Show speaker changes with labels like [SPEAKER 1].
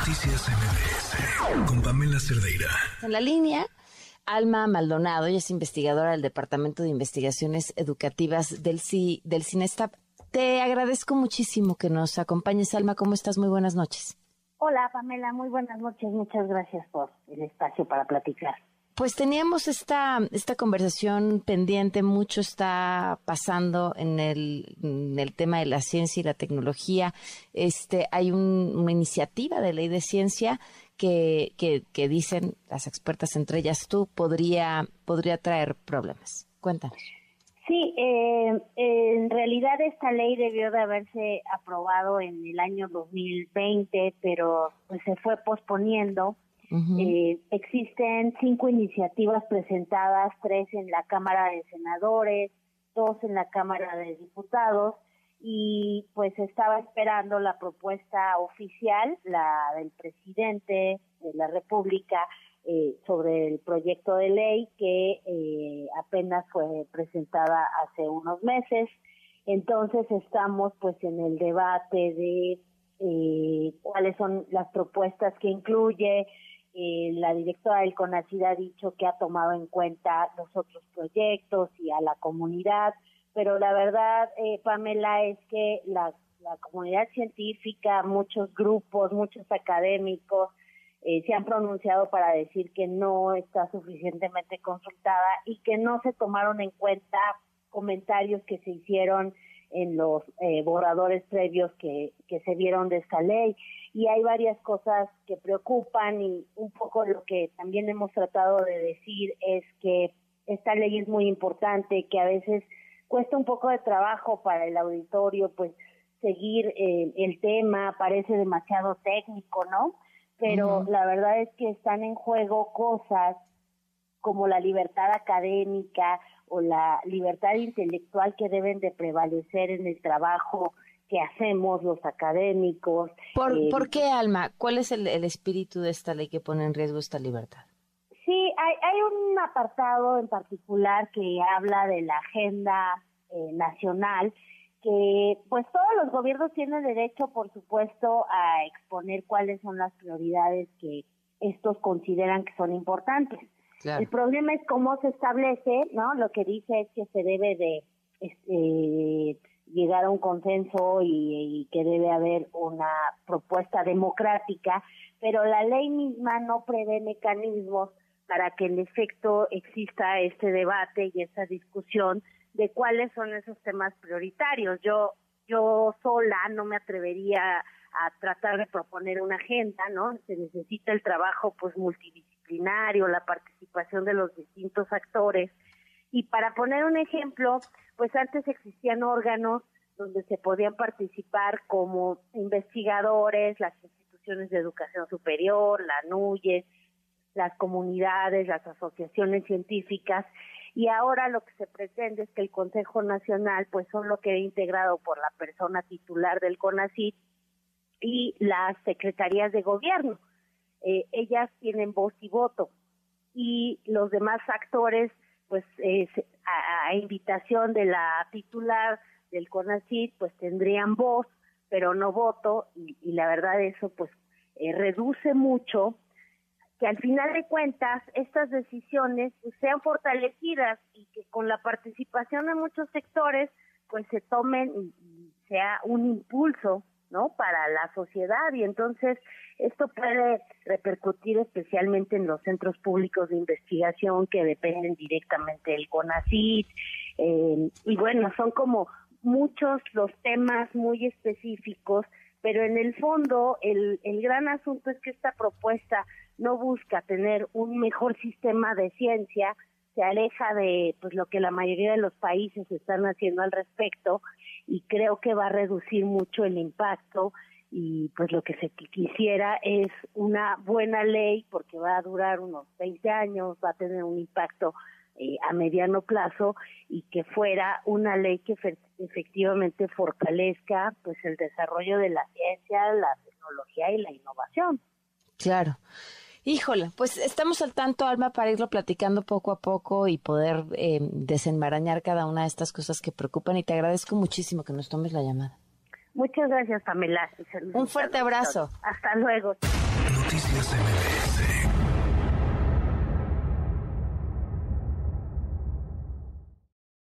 [SPEAKER 1] Noticias MBS con Pamela Cerdeira.
[SPEAKER 2] En la línea, Alma Maldonado, ella es investigadora del Departamento de Investigaciones Educativas del, C, del CINESTAP. Te agradezco muchísimo que nos acompañes, Alma. ¿Cómo estás? Muy buenas noches.
[SPEAKER 3] Hola, Pamela. Muy buenas noches. Muchas gracias por el espacio para platicar.
[SPEAKER 2] Pues teníamos esta, esta conversación pendiente, mucho está pasando en el, el tema de la ciencia y la tecnología. Este, hay una iniciativa de ley de ciencia que, que, que, dicen las expertas, entre ellas tú, podría, podría traer problemas. Cuéntanos.
[SPEAKER 3] Sí, eh, en realidad esta ley debió de haberse aprobado en el año 2020, pero pues se fue posponiendo eh, existen cinco iniciativas presentadas, tres en la Cámara de Senadores, dos en la Cámara de Diputados y pues estaba esperando la propuesta oficial, la del presidente de la República eh, sobre el proyecto de ley que eh, apenas fue presentada hace unos meses. Entonces estamos pues en el debate de eh, cuáles son las propuestas que incluye, eh, la directora del CONACID ha dicho que ha tomado en cuenta los otros proyectos y a la comunidad, pero la verdad, eh, Pamela, es que la, comunidad científica, muchos grupos, muchos académicos, eh, se han pronunciado para decir que no está suficientemente consultada y que no se tomaron en cuenta comentarios que se hicieron en los eh, borradores previos que, que se vieron de esta ley. Y hay varias cosas que preocupan y un poco lo que también hemos tratado de decir es que esta ley es muy importante, que a veces cuesta un poco de trabajo para el auditorio, pues seguir eh, el tema, parece demasiado técnico, ¿no? Pero la verdad es que están en juego cosas como la libertad académica o la libertad intelectual que deben de prevalecer en el trabajo que hacemos los académicos.
[SPEAKER 2] ¿Por, eh, qué, Alma? ¿Cuál es el, espíritu de esta ley que pone en riesgo esta libertad?
[SPEAKER 3] Sí, hay, hay un apartado en particular que habla de la agenda eh, nacional que pues todos los gobiernos tienen derecho, por supuesto, a exponer cuáles son las prioridades que estos consideran que son importantes. El problema es cómo se establece, ¿no? Lo que dice es que se debe de este, llegar a un consenso y, que debe haber una propuesta democrática, pero la ley misma no prevé mecanismos para que en efecto exista este debate y esta discusión de cuáles son esos temas prioritarios. Yo yo sola no me atrevería a tratar de proponer una agenda, ¿no? Se necesita el trabajo pues multidisciplinario la participación de los distintos actores. Y para poner un ejemplo, pues antes existían órganos donde se podían participar como investigadores, las instituciones de educación superior, la NUYES, las comunidades, las asociaciones científicas, y ahora lo que se pretende es que el Consejo Nacional pues solo quede integrado por la persona titular del CONACYT y las secretarías de gobierno. Eh, ellas tienen voz y voto. Y los demás actores, pues a, invitación de la titular del CONACYT, pues tendrían voz, pero no voto. Y, la verdad eso pues eh, reduce mucho que al final de cuentas estas decisiones pues, sean fortalecidas y que con la participación de muchos sectores pues se tomen sea un impulso ¿no? Para la sociedad y entonces esto puede repercutir especialmente en los centros públicos de investigación que dependen directamente del CONACYT eh, y bueno, son como muchos los temas muy específicos, pero en el fondo el, el gran asunto es que esta propuesta no busca tener un mejor sistema de ciencia, se aleja de pues lo que la mayoría de los países están haciendo al respecto y creo que va a reducir mucho el impacto y pues lo que se quisiera es una buena ley porque va a durar unos 20 años, va a tener un impacto eh, a mediano plazo y que fuera una ley que efectivamente fortalezca pues el desarrollo de la ciencia, la tecnología y la innovación.
[SPEAKER 2] Claro. Híjole, pues estamos al tanto, Alma, para irlo platicando poco a poco y poder eh, desenmarañar cada una de estas cosas que preocupan y te agradezco muchísimo que nos tomes la llamada.
[SPEAKER 3] Muchas gracias, Pamela.
[SPEAKER 2] Un fuerte abrazo.
[SPEAKER 3] Hasta luego.
[SPEAKER 1] Noticias MBS